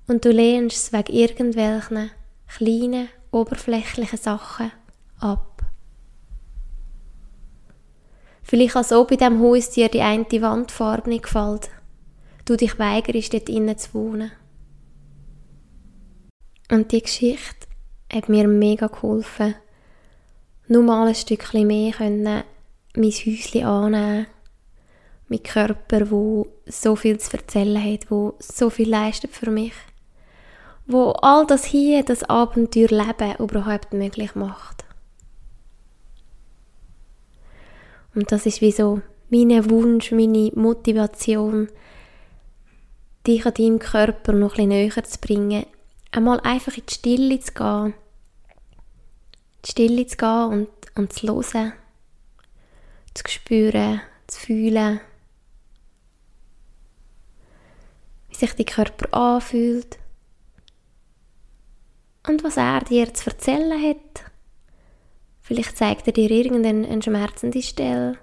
Und du lehnst es wegen irgendwelchen kleinen, oberflächlichen Sachen ab. Vielleicht als ob in diesem Haus dir die eine Wandfarbe nicht gefällt. Du dich weigerst, dort innen zu wohnen. Und die Geschichte hat mir mega geholfen, nur mal ein Stückchen mehr können mein Häuschen annehmen mein Körper, wo so viel zu erzählen hat, wo so viel leistet für mich, wo all das hier, das Abenteuerleben überhaupt möglich macht. Und das ist wie mein Wunsch, meine Motivation, dich an deinem Körper noch ein näher zu bringen. Einmal einfach in die Stille zu gehen. In die Stille zu gehen und, und zu hören. Zu spüren, zu fühlen. Wie sich dein Körper anfühlt. Und was er dir zu erzählen hat. Vielleicht zeigt er dir irgendeine schmerzende Stelle.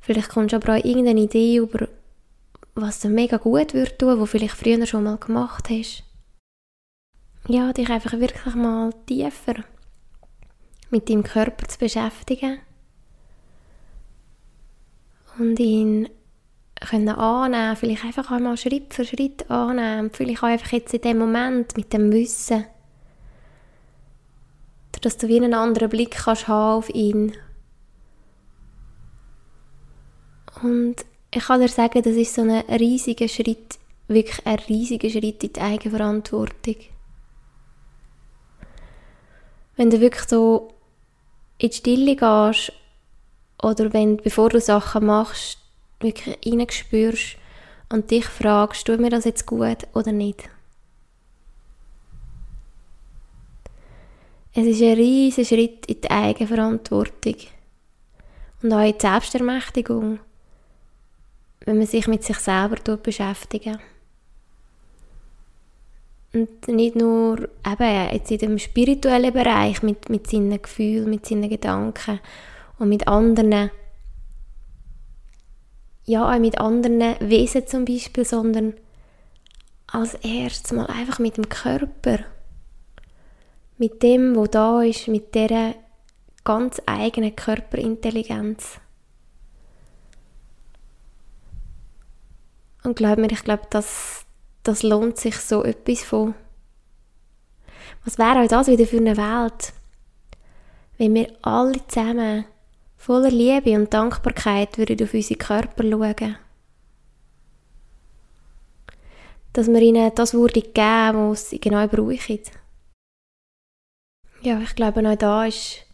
Vielleicht kommst du aber auch irgendeine Idee über, was dir mega gut wird tun, was vielleicht früher schon mal gemacht hast. Ja, dich einfach wirklich mal tiefer mit deinem Körper zu beschäftigen und ihn können annehmen, vielleicht einfach einmal Schritt für Schritt annehmen, vielleicht auch einfach jetzt in dem Moment mit dem Wissen, dass du wie einen anderen Blick kannst haben auf ihn. Und ich kann dir sagen, das ist so ein riesiger Schritt, wirklich ein riesiger Schritt in die Eigenverantwortung. Wenn du wirklich so in die Stille gehst oder wenn, bevor du Sachen machst, wirklich reinspürst und dich fragst, tut mir das jetzt gut oder nicht. Es ist ein riesiger Schritt in die Eigenverantwortung und auch in die Selbstermächtigung, wenn man sich mit sich selber beschäftigt. Und nicht nur eben jetzt in dem spirituellen Bereich mit, mit seinen Gefühlen, mit seinen Gedanken und mit anderen, ja auch mit anderen Wesen zum Beispiel, sondern als erstes mal einfach mit dem Körper mit dem, wo da ist, mit dieser ganz eigenen Körperintelligenz. Und glaub mir, ich glaube, das, das lohnt sich so etwas von. Was wäre auch das wieder für eine Welt, wenn wir alle zusammen voller Liebe und Dankbarkeit würden auf unsere Körper schauen? Dass wir ihnen das würde geben, was sie genau brauchen. Ja, ich glaube, auch da ist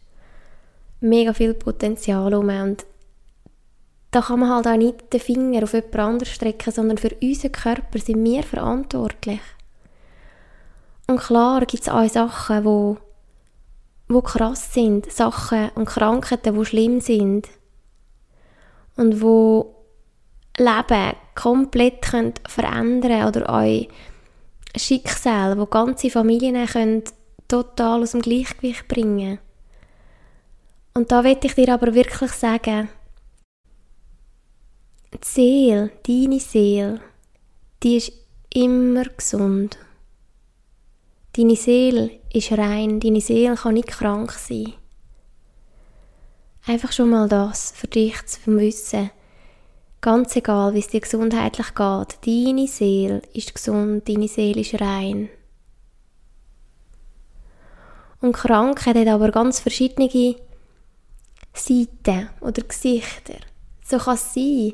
mega viel Potenzial rum und da kann man halt auch nicht den Finger auf jemand anderes strecken, sondern für unseren Körper sind wir verantwortlich. Und klar gibt es auch Sachen, wo, wo krass sind, Sachen und Krankheiten, wo schlimm sind und wo Leben komplett können verändern oder euch Schicksal, wo ganze Familien können total aus dem Gleichgewicht bringen. Und da will ich dir aber wirklich sagen, die Seele, deine Seele, die ist immer gesund. Deine Seele ist rein, deine Seele kann nicht krank sein. Einfach schon mal das für dich zu wissen. Ganz egal, wie es dir gesundheitlich geht, deine Seele ist gesund, deine Seele ist rein. Und Krankheit hat aber ganz verschiedene Seiten oder Gesichter. So kann es sein,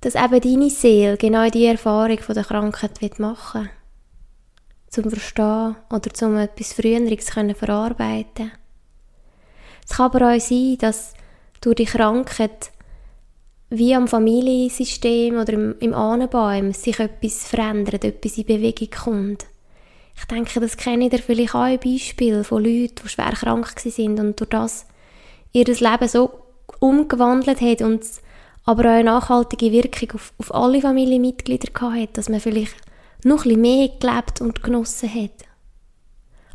dass eben deine Seele genau die Erfahrung von der Krankheit machen will. Zum Verstehen oder zum etwas Früheres können verarbeiten. Es kann aber auch sein, dass durch die Krankheit wie am Familiensystem oder im, im Ahnenbaum sich etwas verändert, etwas in Bewegung kommt. Ich denke, das kenne ich vielleicht auch ein Beispiel von Leuten, die schwer krank sind und durch das ihr Leben so umgewandelt hat und aber auch eine nachhaltige Wirkung auf, auf alle Familienmitglieder hat, dass man vielleicht noch ein mehr gelebt und genossen hat.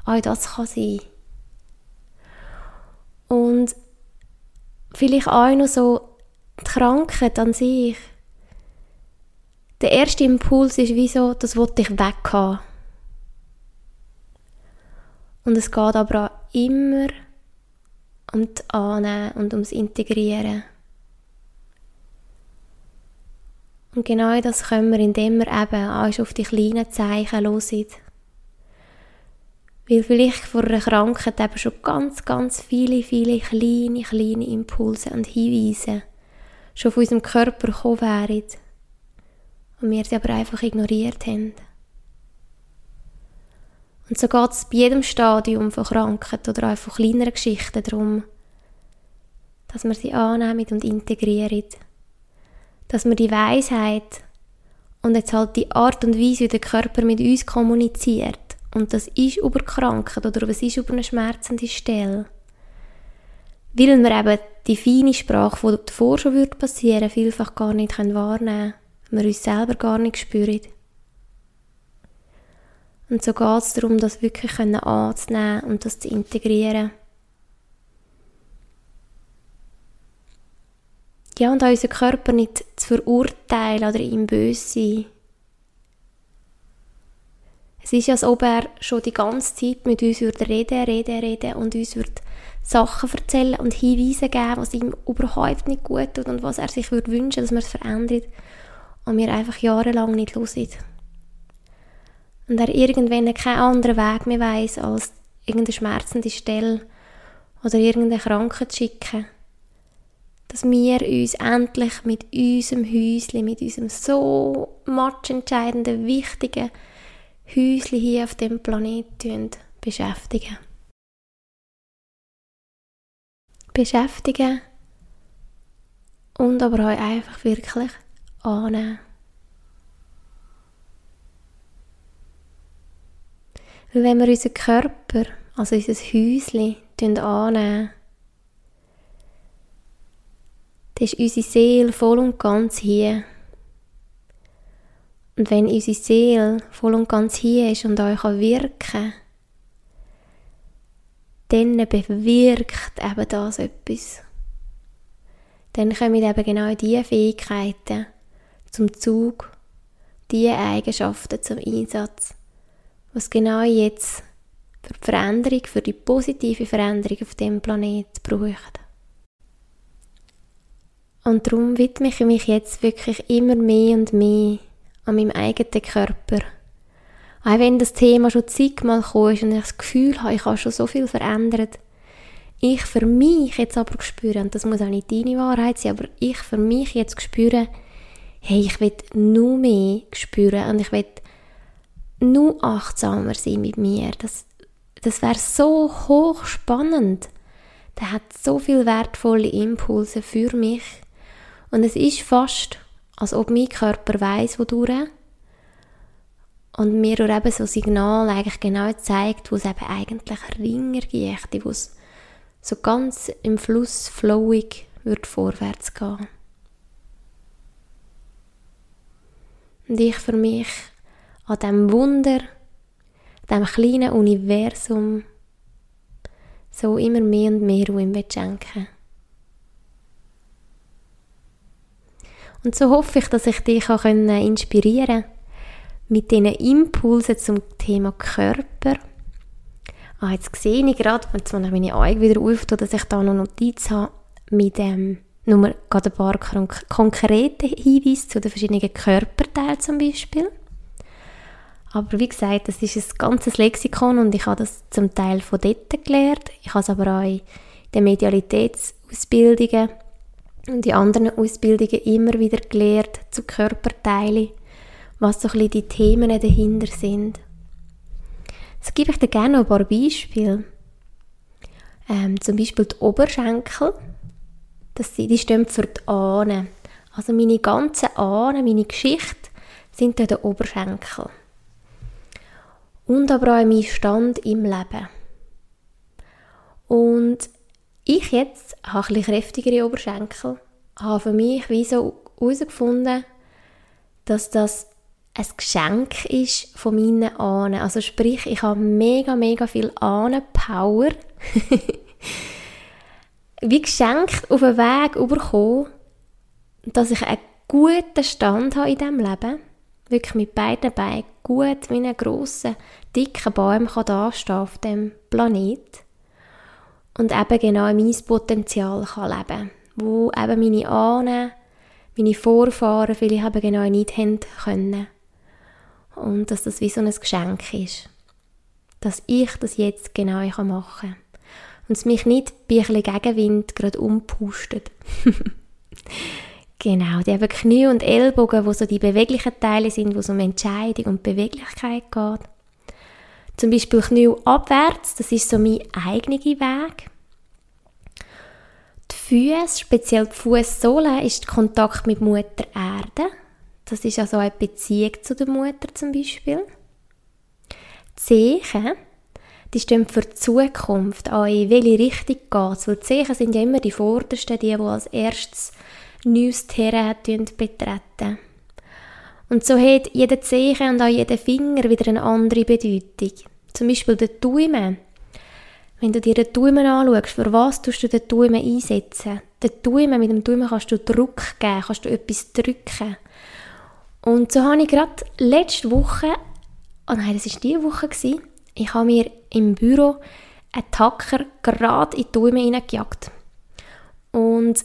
Auch das kann sein. Und vielleicht auch noch so die Krankheit an sich. Der erste Impuls ist wie so, das wollte ich weghaben. Und es geht aber auch immer um das Annehmen und ums Integrieren. Und genau das können wir, indem wir eben auch auf die kleinen Zeichen hören. Weil vielleicht vor einer Krankheit eben schon ganz, ganz viele, viele kleine, kleine Impulse und Hinweise schon von unserem Körper gekommen wären. Und wir sie aber einfach ignoriert haben. Und so geht es bei jedem Stadium von Krankheit oder auch von kleineren Geschichten darum, dass wir sie annehmen und integrieren. Dass wir die Weisheit und jetzt halt die Art und Weise, wie der Körper mit uns kommuniziert, und das ist über Krankheit oder es ist über eine schmerzende Stelle, weil wir eben die feine Sprache, die davor schon passieren würde, vielfach gar nicht wahrnehmen können, wir uns selber gar nicht spüren. Und so geht es darum, das wirklich anzunehmen und das zu integrieren. Ja, und auch unseren Körper nicht zu verurteilen oder ihm böse sein. Es ist als ob er schon die ganze Zeit mit uns würde reden, reden, reden und uns würde Sachen erzählen und Hinweise geben, was ihm überhaupt nicht gut tut und was er sich würde wünschen, dass man es verändert und wir einfach jahrelang nicht hören und er irgendwann keinen anderen Weg mehr weiss, als irgendeine schmerzende Stelle oder irgendeine Krankheit zu schicken, dass wir uns endlich mit unserem Häuschen, mit unserem so matchentscheidenden, wichtigen Häuschen hier auf dem Planeten beschäftigen. Beschäftigen und aber auch einfach wirklich annehmen. Weil wenn wir unseren Körper, also unser Häuschen, annehmen, dann ist unsere Seele voll und ganz hier. Und wenn unsere Seele voll und ganz hier ist und euch wirken kann, dann bewirkt eben das etwas. Dann kommen eben genau diese Fähigkeiten zum Zug, diese Eigenschaften zum Einsatz, was genau jetzt für die Veränderung, für die positive Veränderung auf dem Planet braucht. Und darum widme ich mich jetzt wirklich immer mehr und mehr an meinem eigenen Körper. Auch wenn das Thema schon zigmal gekommen ist und ich das Gefühl habe, ich habe schon so viel verändert, ich für mich jetzt aber spüre, und das muss auch nicht deine Wahrheit sein, aber ich für mich jetzt spüre, hey, ich will nur mehr spüren und ich will nur achtsamer sein mit mir. Das, das wäre so hochspannend. Der hat so viel wertvolle Impulse für mich. Und es ist fast, als ob mein Körper weiß, wodurch. Und mir durch eben so Signal eigentlich genau zeigt, wo es eben eigentlich ringer geht, wo es so ganz im Fluss flowig wird vorwärts gehen. Und ich für mich an dem Wunder, dem kleinen Universum, so immer mehr und mehr Ruhe schenken Und so hoffe ich, dass ich dich auch inspirieren kann mit diesen Impulsen zum Thema Körper. Ah, jetzt sehe ich gerade, wenn ich meine Augen wieder auftue, dass ich da noch Notiz habe mit ähm, nur gerade ein paar konkrete Hinweise zu den verschiedenen Körperteilen zum Beispiel. Aber wie gesagt, das ist ein ganzes Lexikon und ich habe das zum Teil von dort gelernt. Ich habe es aber auch in den Medialitätsausbildungen und in anderen Ausbildungen immer wieder gelernt zu Körperteilen, was so ein bisschen die Themen dahinter sind. Jetzt gebe ich dir gerne noch ein paar Beispiele. Ähm, zum Beispiel die Oberschenkel. Das, die stehen für die Ahnen. Also meine ganzen Ahnen, meine Geschichte sind die Oberschenkel und aber auch mein Stand im Leben. Und ich jetzt habe ein kräftigere Oberschenkel, habe für mich wie so herausgefunden, dass das ein Geschenk ist von meinen Ahnen. Also sprich, ich habe mega, mega viel Ahnenpower [LAUGHS] wie geschenkt auf den Weg bekommen, dass ich einen guten Stand habe in diesem Leben wirklich mit beiden Beinen gut wie einen grossen, dicken Baum kann dastehen auf dem Planet und eben genau mein Potenzial kann leben wo eben meine Ahnen, meine Vorfahren vielleicht eben genau nicht haben können. Und dass das wie so ein Geschenk ist. Dass ich das jetzt genau machen kann. Und es mich nicht bei ein bisschen Gegenwind gerade umpustet. [LAUGHS] Genau, die haben Knie und Ellbogen, wo so die beweglichen Teile sind, wo es um Entscheidung und Beweglichkeit geht. Zum Beispiel Knie abwärts, das ist so mein eigener Weg. Die Füße, speziell die Fußsohle, ist der Kontakt mit Mutter Erde. Das ist also eine Beziehung zu der Mutter zum Beispiel. Die Zehen, die stehen für die Zukunft, an in welche Richtung geht es. Weil die Zehen sind ja immer die vordersten, die, die als erstes neues Terrain betreten. Und so hat jeder Zeichen und auch jeder Finger wieder eine andere Bedeutung. Zum Beispiel der Daumen. Wenn du dir den Daumen anschaust, für was tust du den Daumen einsetzen? Den Daumen, mit dem Daumen kannst du Druck geben, kannst du etwas drücken. Und so habe ich gerade letzte Woche, oh nein, das war diese Woche, ich habe mir im Büro einen Tacker gerade in die Daumen hineingejagt. Und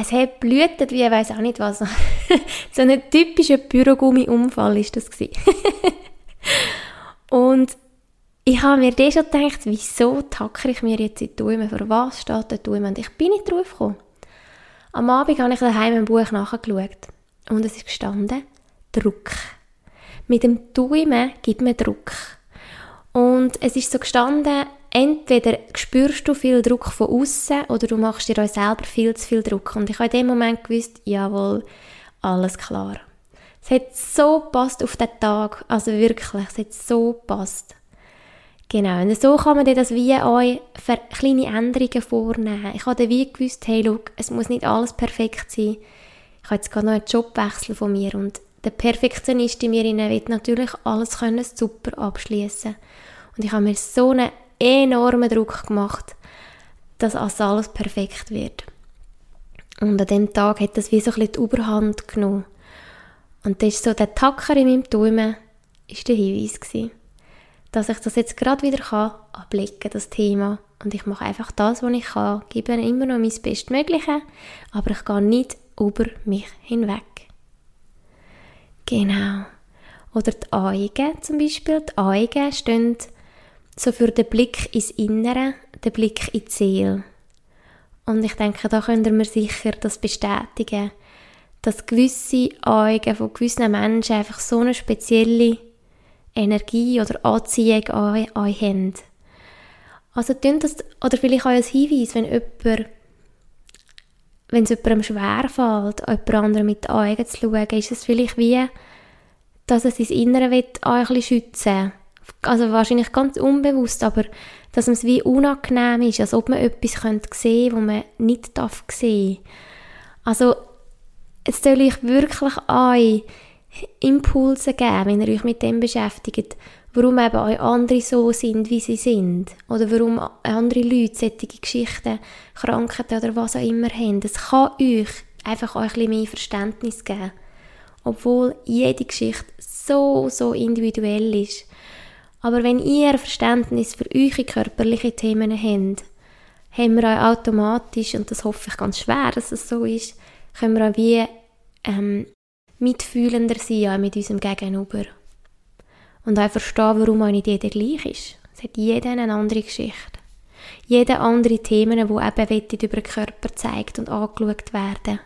es hat blühtet wie ich weiß auch nicht was. [LAUGHS] so ein typischer Bürogummi-Unfall ist das [LAUGHS] Und ich habe mir dann schon gedacht, wieso tackere ich mir jetzt in die Daumen? Für was steht der? Und ich bin nicht drauf gekommen. Am Abend habe ich daheim im Buch nachgeschaut. Und es ist gestanden, Druck. Mit dem Daumen gibt man Druck. Und es ist so gestanden, entweder spürst du viel Druck von außen oder du machst dir auch selber viel zu viel Druck. Und ich habe in dem Moment gewusst, jawohl, alles klar. Es hat so passt auf den Tag, also wirklich, es hat so passt. Genau, und so kann man das wie euch für kleine Änderungen vornehmen. Ich habe dann wie gewusst, hey, look, es muss nicht alles perfekt sein. Ich habe jetzt gerade noch einen Jobwechsel von mir und der Perfektionist in mir will natürlich alles können super abschließen. Und ich habe mir so einen enormen Druck gemacht, dass alles perfekt wird. Und an dem Tag hat das wie so ein bisschen die Oberhand genommen. Und das ist so der Tacker in meinem Daumen, ist der Hinweis gewesen, dass ich das jetzt gerade wieder kann abblicken, das Thema. Und ich mache einfach das, was ich kann, gebe immer noch mein Bestmögliche, aber ich gehe nicht über mich hinweg. Genau. Oder die Augen zum Beispiel. Die Augen stehen so für den Blick ins Innere, den Blick in die. Und ich denke, da können wir sicher das bestätigen, dass gewisse Augen von gewissen Menschen einfach so eine spezielle Energie oder Anziehung an euch haben. Also das, oder vielleicht auch als Hinweis, wenn jemand wenn es jemandem schwerfällt, jemand anderen mit den Augen zu schauen, ist es vielleicht wie, dass er sein Innere will, auch ein bisschen schützen Also wahrscheinlich ganz unbewusst, aber dass es wie unangenehm ist, als ob man etwas sehen könnte, was man nicht darf sehen Also es soll euch wirklich euch Impulse geben, wenn ihr euch mit dem beschäftigt, warum eben auch andere so sind, wie sie sind. Oder warum andere Leute solche Geschichten, Krankheiten oder was auch immer haben. Es kann euch einfach auch ein bisschen mehr Verständnis geben. Obwohl jede Geschichte so, so individuell ist. Aber wenn ihr Verständnis für eure körperliche Themen habt, haben wir auch automatisch, und das hoffe ich ganz schwer, dass es so ist, können wir auch wie ähm, mitfühlender sein auch mit unserem Gegenüber. Und auch verstehen, warum auch nicht jeder gleich ist. Es hat jeder eine andere Geschichte. Jeder andere Themen, die eben über den Körper zeigt und angeschaut werden.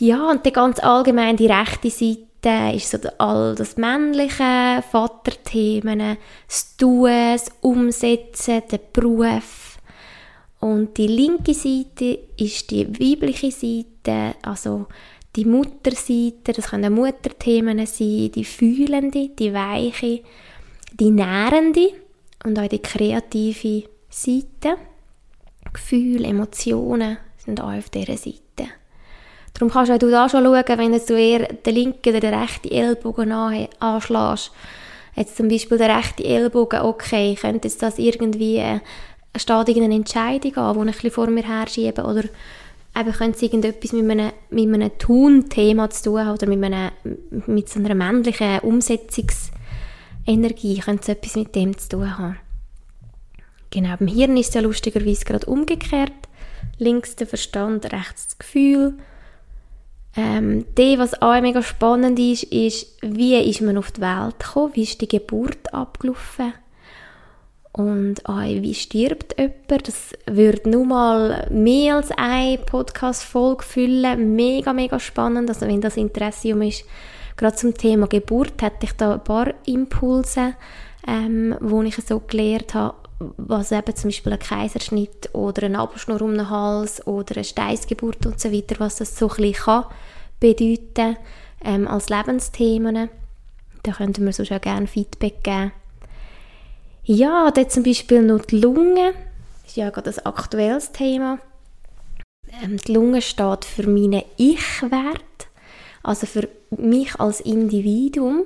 Ja, und die ganz allgemein die rechte Seite ist so all das männliche, Vaterthemen, das Tun, das Umsetzen, der Beruf. Und die linke Seite ist die weibliche Seite, also die Mutterseite, das können Mutterthemen sein, die fühlende, die weiche, die nährende und auch die kreative Seite. Gefühle, Emotionen sind auch auf dieser Seite. Darum kannst du da schon schauen, wenn du eher den linken oder den rechten Ellbogen anschlägst. Jetzt zum Beispiel der rechte Ellbogen, okay, könnte das irgendwie eine irgendeine Entscheidung an, die ich ein vor mir herschiebe oder eben könnte es irgendetwas mit einem, mit einem Tun-Thema zu tun haben oder mit, einem, mit so einer männlichen Umsetzungsenergie könnte es etwas mit dem zu tun haben. Genau, beim Hirn ist es ja lustigerweise gerade umgekehrt. Links der Verstand, rechts das Gefühl. Ähm, die, was auch mega spannend ist, ist, wie ist man auf die Welt gekommen, wie ist die Geburt abgelaufen und ah, wie stirbt jemand? Das würde nur mal mehr als eine Podcast-Folge füllen. Mega, mega spannend. Also wenn das Interesse ist, gerade zum Thema Geburt, hätte ich da ein paar Impulse, ähm, wo ich so gelernt habe, was eben zum Beispiel ein Kaiserschnitt oder eine Nabelschnur um den Hals oder eine Steißgeburt und so weiter, was das so ein kann bedeuten ähm, als Lebensthemen. Da könnten wir so schon gerne Feedback geben. Ja, dort zum Beispiel noch die Lunge. Das ist ja gerade ein aktuelles Thema. Ähm, die Lunge steht für meinen Ich-Wert, also für mich als Individuum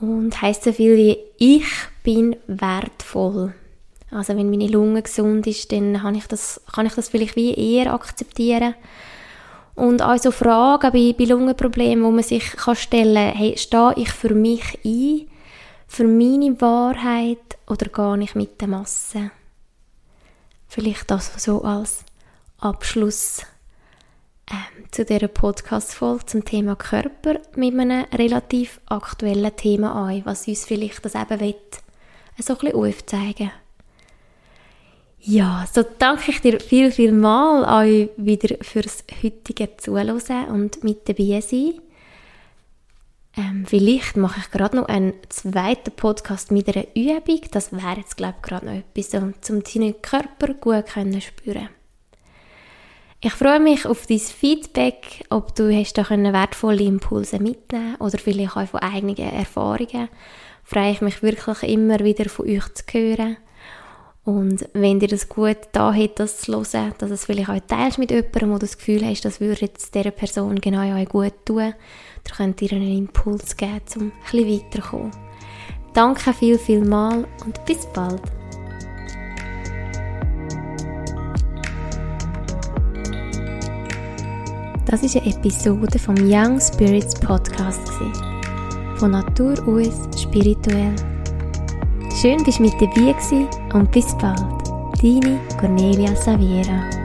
und heißt so viel wie ich bin wertvoll. Also wenn meine Lunge gesund ist, dann kann ich das, kann ich das vielleicht wie eher akzeptieren. Und auch so Fragen bei, bei Lungenproblemen, wo man sich kann stellen kann, hey, stehe ich für mich ein? für meine Wahrheit oder gar nicht mit der Masse? Vielleicht das so als Abschluss ähm, zu dieser Podcast-Folge zum Thema Körper mit einem relativ aktuellen Thema ein, was uns vielleicht das eben will, so ein bisschen aufzeigen. Ja, so danke ich dir viel, viel mal euch wieder fürs heutige Zuhören und mit dabei sein. Ähm, vielleicht mache ich gerade noch einen zweiten Podcast mit einer Übung. Das wäre jetzt, glaube ich, gerade noch etwas, um, um deinen Körper gut zu spüren Ich freue mich auf dein Feedback, ob du hast da wertvolle Impulse mitnehmen oder vielleicht auch von eigenen Erfahrungen. Freue ich mich wirklich immer wieder von euch zu hören. Und wenn dir das gut da hat, das zu hören, dass es vielleicht auch teilst mit jemandem, wo du das Gefühl hast, das würde jetzt dieser Person genau auch gut tun, dann könnt ihr einen Impuls geben, um ein bisschen weiterzukommen. Danke viel, viel mal und bis bald. Das ist eine Episode vom Young Spirits Podcast. Von Natur aus spirituell Schön, dass du mit dabei warst und bis bald. Deine Cornelia Saviera.